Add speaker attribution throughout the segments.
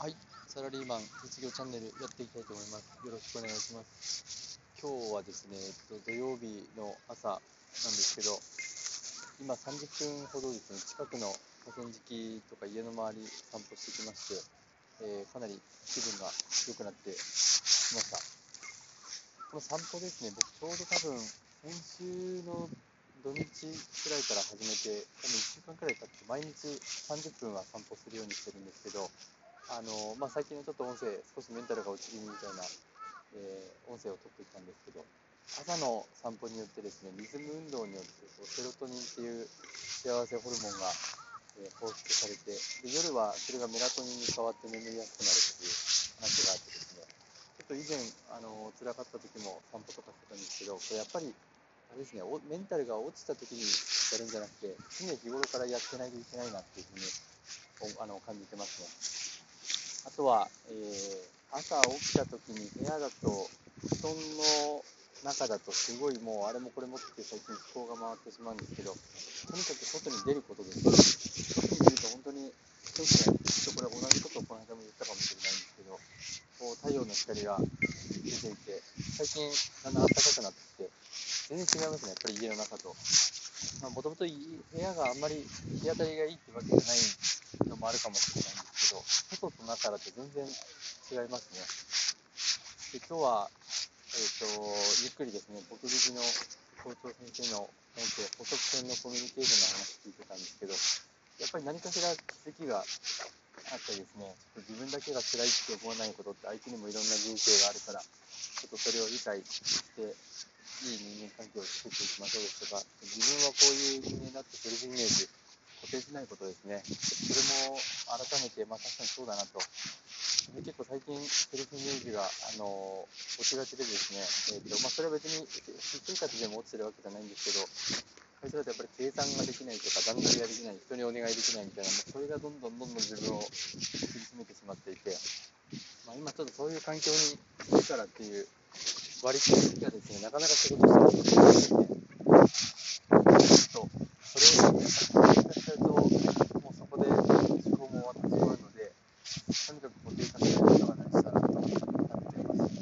Speaker 1: はい、サラリーマン卒業チャンネルやっていきたいと思います。よろしくお願いします。今日はですね、えっと、土曜日の朝なんですけど、今30分ほどですね、近くの河川敷とか家の周り散歩してきまして、えーかなり気分が良くなってきました。この散歩ですね、僕ちょうど多分先週の土日くらいから始めて、多分1週間くらい経って毎日30分は散歩するようにしてるんですけど、あのまあ、最近のちょっと音声、少しメンタルが落ち気味みたいな、えー音声を取ってきたんですけど、朝の散歩によってですね、リズム運動によってこうセロトニンっていう幸せホルモンが、えー放出されてで、夜はそれがメラトニンに変わって眠りやすくなるという話があってですね、ちょっと以前、あの辛かった時も散歩とかしてたんですけど、これやっぱり、あれですね、メンタルが落ちた時にやるんじゃなくて、常日頃からやってないといけないなっていうふうにあの感じてますね。あとは、えー朝起きた時に部屋だと、布団の中だとすごいもうあれもこれもって最近思考が回ってしまうんですけど、とにかく外に出ることです。外に出ると本当に天気がいいきっとこれ同じことをこの間も言ったかもしれないんですけど、こう太陽の光が出ていて、最近だんだん暖かくなってきて、全然違いますね、やっぱり家の中と。ま、もともと部屋があんまり日当たりがいいってわけじゃないのもあるかもしれないんですけど、外と中だと全然違いますね。で今日は、えー、とゆっくりですね、僕自身の校長先生の音声、補足線のコミュニケーションの話聞いてたんですけど、やっぱり何かしら気づきがあったりですね、ちょっと自分だけが辛いって思わないことって相手にもいろんな人生があるから、ちょっとそれを理解して、いい人間関係を作っていきましょうですとか、自分はこういう人間だってセルフイメージ固定しないことですね。それも改めて、まあ確かにそうだなと。で結構最近セルフイメージが、あの落ちがちでですね、えーとまあ、それは別に私生活でも落ちてるわけじゃないんですけど、会社だとやっぱり計算ができないとか、段取りができない、人にお願いできないみたいな、もうそれがどんどんどんどん自分を苦しめてしまっていて、まあ、今ちょっとそういう環境にからっていう割り切りがですね、なかなか仕事してることがないですね。ちょっとそれをやっちゃうと、もうそこで思考も終わってしまうので、とにかく固定化しないことが大事だなと思っています。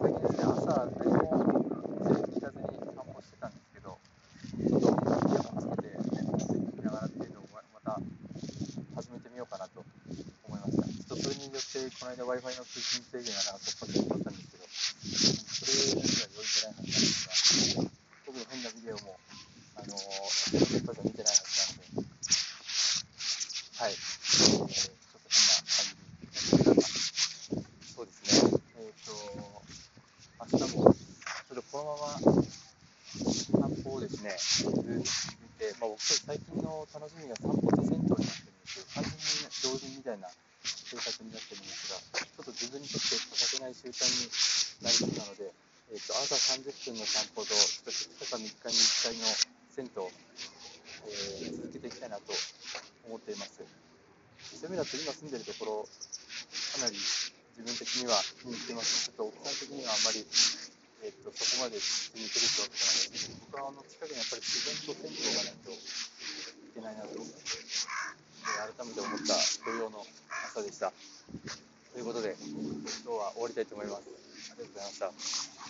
Speaker 1: 最近ですね、朝、何も全部聞かずに散歩してたんですけど、ちょっとイヤホンつけて、音声聞きながらっていうのをままた始めてみようかなと思いました。ちょっとそれによって、この間 Wi-Fi の通信制限がなんか突破してしまったんですけど、それには良いじゃないはずなんですが、特に変なビデオも、あのー、電波じゃ見てないはずなので、はい。えー、ちょっとそんな感じになってきました。そうですね。えっ、と、明日も、ちょっとこのまま散歩をですね、ずっと続けて、まあ僕最近の楽しみが散歩と銭湯になってるんですよ。完全に同人みたいな生活になってるんですが、ちょっと自分にとって欠かせない習慣になりそうなので、えっ、と、朝30分の散歩と、ちょっと2日か3日に1回の銭湯、えー続けていきたいなと思っています。そういう意味だと今住んでるところ、かなり自分的には気に入ってます。ちょっと奥さん的にはあんまり、えっとそこまで気に入ってるってわけじゃないですけど、僕はあの近くにやっぱり自然と銭湯がないといけないなと、えー改めて思った土曜の朝でした。ということで、今日は終わりたいと思います。ありがとうございました。